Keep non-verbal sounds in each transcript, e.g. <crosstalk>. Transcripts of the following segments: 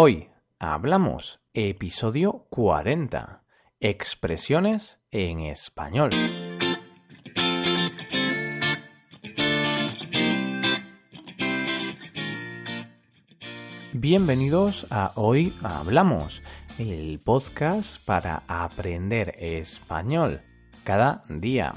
Hoy hablamos episodio 40. Expresiones en español. Bienvenidos a Hoy Hablamos, el podcast para aprender español cada día.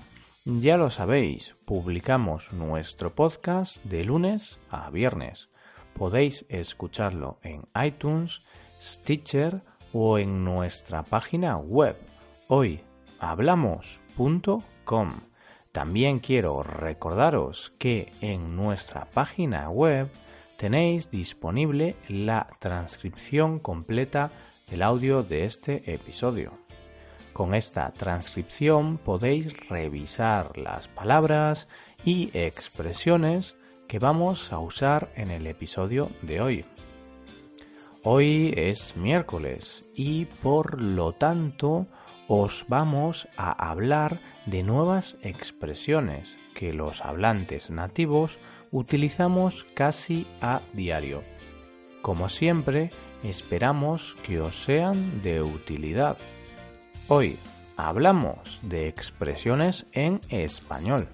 Ya lo sabéis, publicamos nuestro podcast de lunes a viernes. Podéis escucharlo en iTunes, Stitcher o en nuestra página web hoyhablamos.com. También quiero recordaros que en nuestra página web tenéis disponible la transcripción completa del audio de este episodio. Con esta transcripción podéis revisar las palabras y expresiones que vamos a usar en el episodio de hoy. Hoy es miércoles y por lo tanto os vamos a hablar de nuevas expresiones que los hablantes nativos utilizamos casi a diario. Como siempre, esperamos que os sean de utilidad. Hoy hablamos de expresiones en español.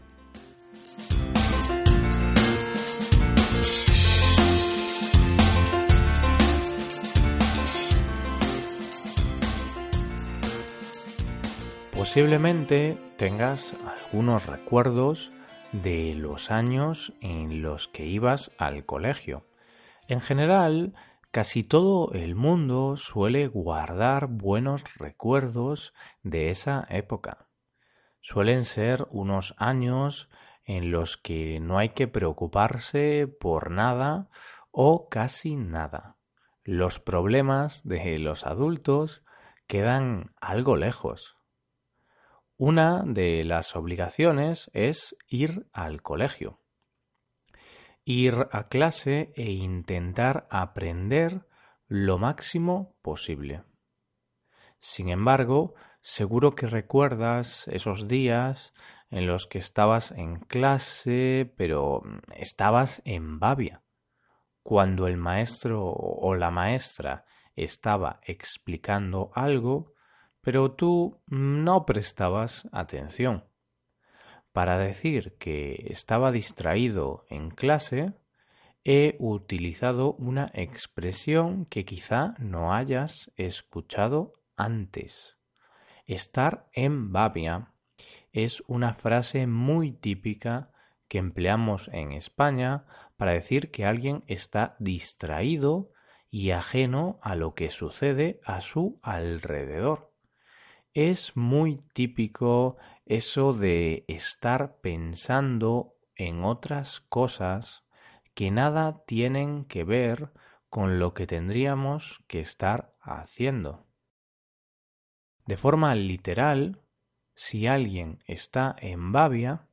Posiblemente tengas algunos recuerdos de los años en los que ibas al colegio. En general, casi todo el mundo suele guardar buenos recuerdos de esa época. Suelen ser unos años en los que no hay que preocuparse por nada o casi nada. Los problemas de los adultos quedan algo lejos. Una de las obligaciones es ir al colegio, ir a clase e intentar aprender lo máximo posible. Sin embargo, seguro que recuerdas esos días en los que estabas en clase, pero estabas en babia, cuando el maestro o la maestra estaba explicando algo pero tú no prestabas atención. Para decir que estaba distraído en clase, he utilizado una expresión que quizá no hayas escuchado antes. Estar en babia es una frase muy típica que empleamos en España para decir que alguien está distraído y ajeno a lo que sucede a su alrededor. Es muy típico eso de estar pensando en otras cosas que nada tienen que ver con lo que tendríamos que estar haciendo. De forma literal, si alguien está en Babia,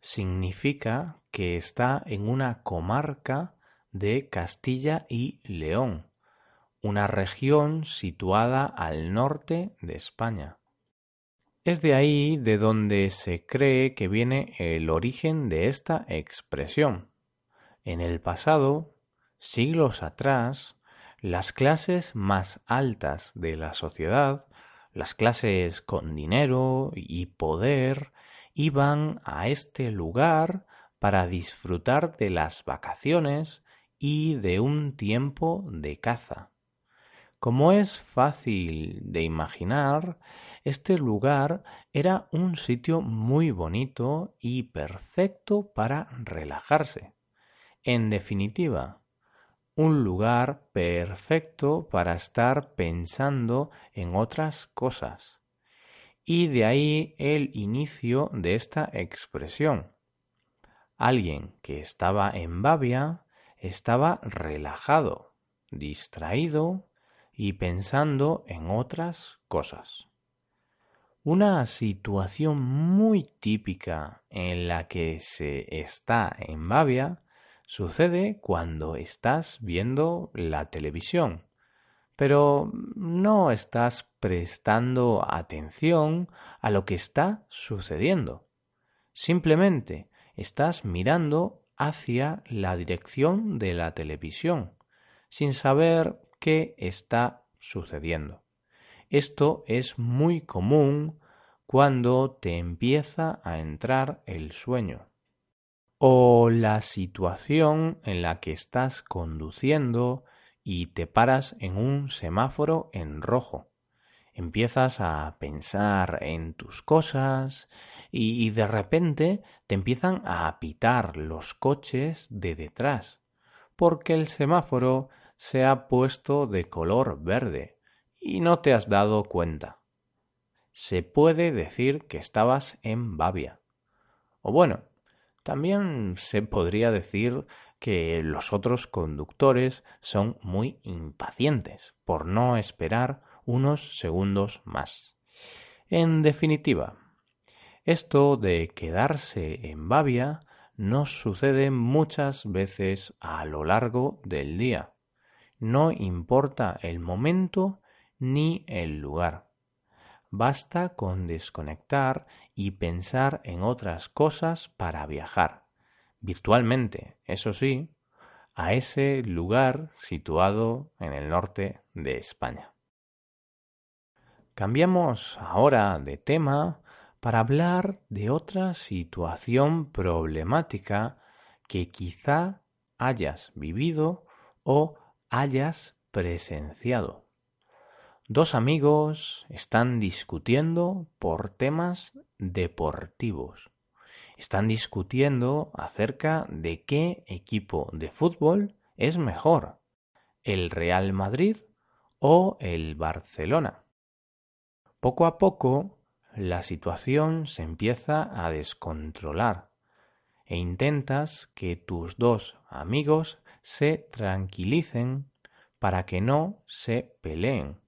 significa que está en una comarca de Castilla y León, una región situada al norte de España. Es de ahí de donde se cree que viene el origen de esta expresión. En el pasado, siglos atrás, las clases más altas de la sociedad, las clases con dinero y poder, iban a este lugar para disfrutar de las vacaciones y de un tiempo de caza. Como es fácil de imaginar, este lugar era un sitio muy bonito y perfecto para relajarse. En definitiva, un lugar perfecto para estar pensando en otras cosas. Y de ahí el inicio de esta expresión. Alguien que estaba en Babia estaba relajado, distraído y pensando en otras cosas. Una situación muy típica en la que se está en Babia sucede cuando estás viendo la televisión, pero no estás prestando atención a lo que está sucediendo. Simplemente estás mirando hacia la dirección de la televisión, sin saber qué está sucediendo. Esto es muy común cuando te empieza a entrar el sueño o la situación en la que estás conduciendo y te paras en un semáforo en rojo. Empiezas a pensar en tus cosas y, de repente te empiezan a pitar los coches de detrás porque el semáforo se ha puesto de color verde y no te has dado cuenta. Se puede decir que estabas en Babia. O bueno, también se podría decir que los otros conductores son muy impacientes por no esperar unos segundos más. En definitiva, esto de quedarse en Babia nos sucede muchas veces a lo largo del día. No importa el momento ni el lugar. Basta con desconectar y pensar en otras cosas para viajar, virtualmente, eso sí, a ese lugar situado en el norte de España. Cambiamos ahora de tema para hablar de otra situación problemática que quizá hayas vivido o hayas presenciado. Dos amigos están discutiendo por temas deportivos. Están discutiendo acerca de qué equipo de fútbol es mejor, el Real Madrid o el Barcelona. Poco a poco la situación se empieza a descontrolar e intentas que tus dos amigos se tranquilicen para que no se peleen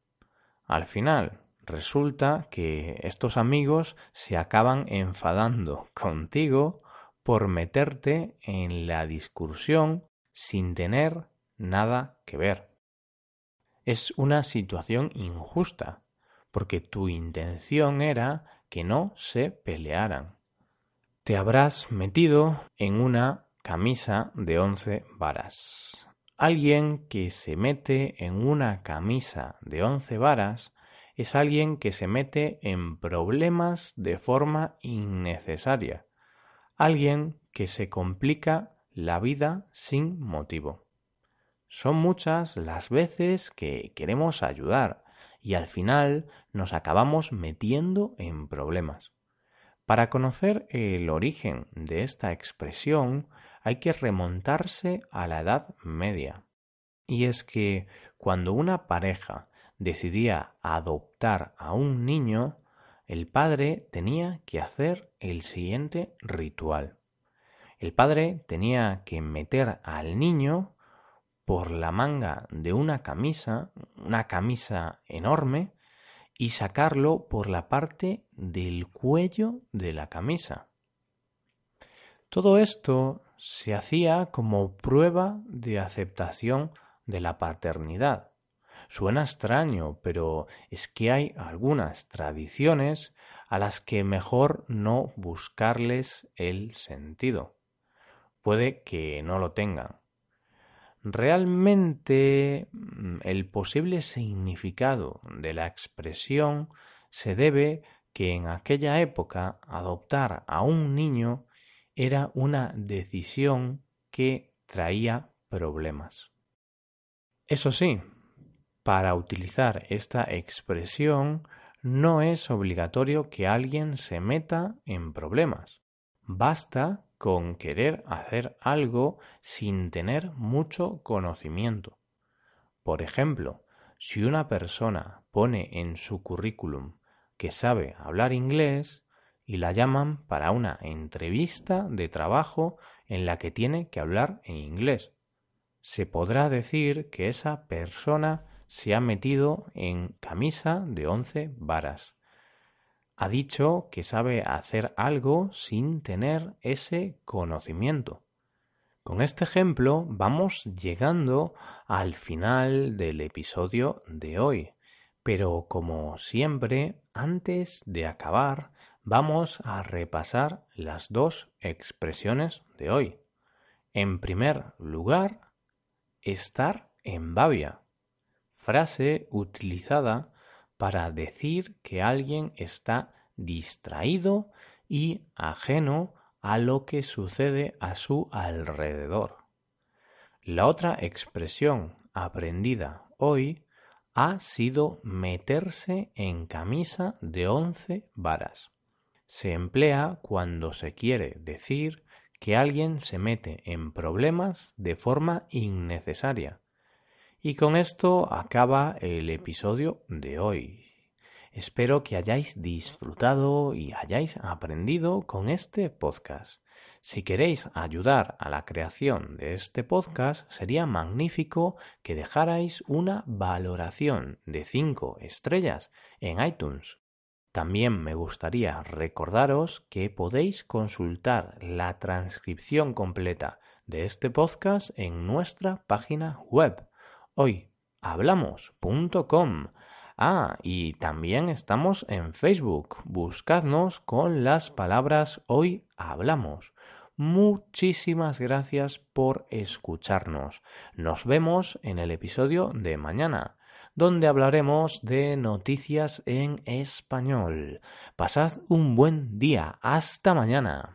al final, resulta que estos amigos se acaban enfadando <laughs> contigo por meterte en la discusión sin tener nada que ver. Es una situación injusta, porque tu intención era que no se pelearan. Te habrás metido en una camisa de once varas. Alguien que se mete en una camisa de once varas es alguien que se mete en problemas de forma innecesaria, alguien que se complica la vida sin motivo. Son muchas las veces que queremos ayudar y al final nos acabamos metiendo en problemas. Para conocer el origen de esta expresión hay que remontarse a la Edad Media. Y es que cuando una pareja decidía adoptar a un niño, el padre tenía que hacer el siguiente ritual. El padre tenía que meter al niño por la manga de una camisa, una camisa enorme, y sacarlo por la parte del cuello de la camisa. Todo esto se hacía como prueba de aceptación de la paternidad. Suena extraño, pero es que hay algunas tradiciones a las que mejor no buscarles el sentido. Puede que no lo tengan. Realmente mm, el posible significado de la expresión se debe que en aquella época adoptar a un niño era una decisión que traía problemas. Eso sí, para utilizar esta expresión no es obligatorio que alguien se meta en problemas. Basta con querer hacer algo sin tener mucho conocimiento. Por ejemplo, si una persona pone en su currículum que sabe hablar inglés, y la llaman para una entrevista de trabajo en la que tiene que hablar en inglés. Se podrá decir que esa persona se ha metido en camisa de once varas. Ha dicho que sabe hacer algo sin tener ese conocimiento. Con este ejemplo vamos llegando al final del episodio de hoy. Pero como siempre, antes de acabar, vamos a repasar las dos expresiones de hoy. En primer lugar, estar en Babia. frase utilizada para decir que alguien está distraído y ajeno a lo que sucede a su alrededor. La otra expresión aprendida hoy ha sido meterse en camisa de once varas. Se emplea cuando se quiere decir que alguien se mete en problemas de forma innecesaria. Y con esto acaba el episodio de hoy. Espero que hayáis disfrutado y hayáis aprendido con este podcast. Si queréis ayudar a la creación de este podcast, sería magnífico que dejarais una valoración de 5 estrellas en iTunes. También me gustaría recordaros que podéis consultar la transcripción completa de este podcast en nuestra página web hoyhablamos.com. Ah, y también estamos en Facebook. Buscadnos con las palabras Hoy Hablamos. Muchísimas gracias por escucharnos. Nos vemos en el episodio de mañana, donde hablaremos de noticias en español. Pasad un buen día. Hasta mañana.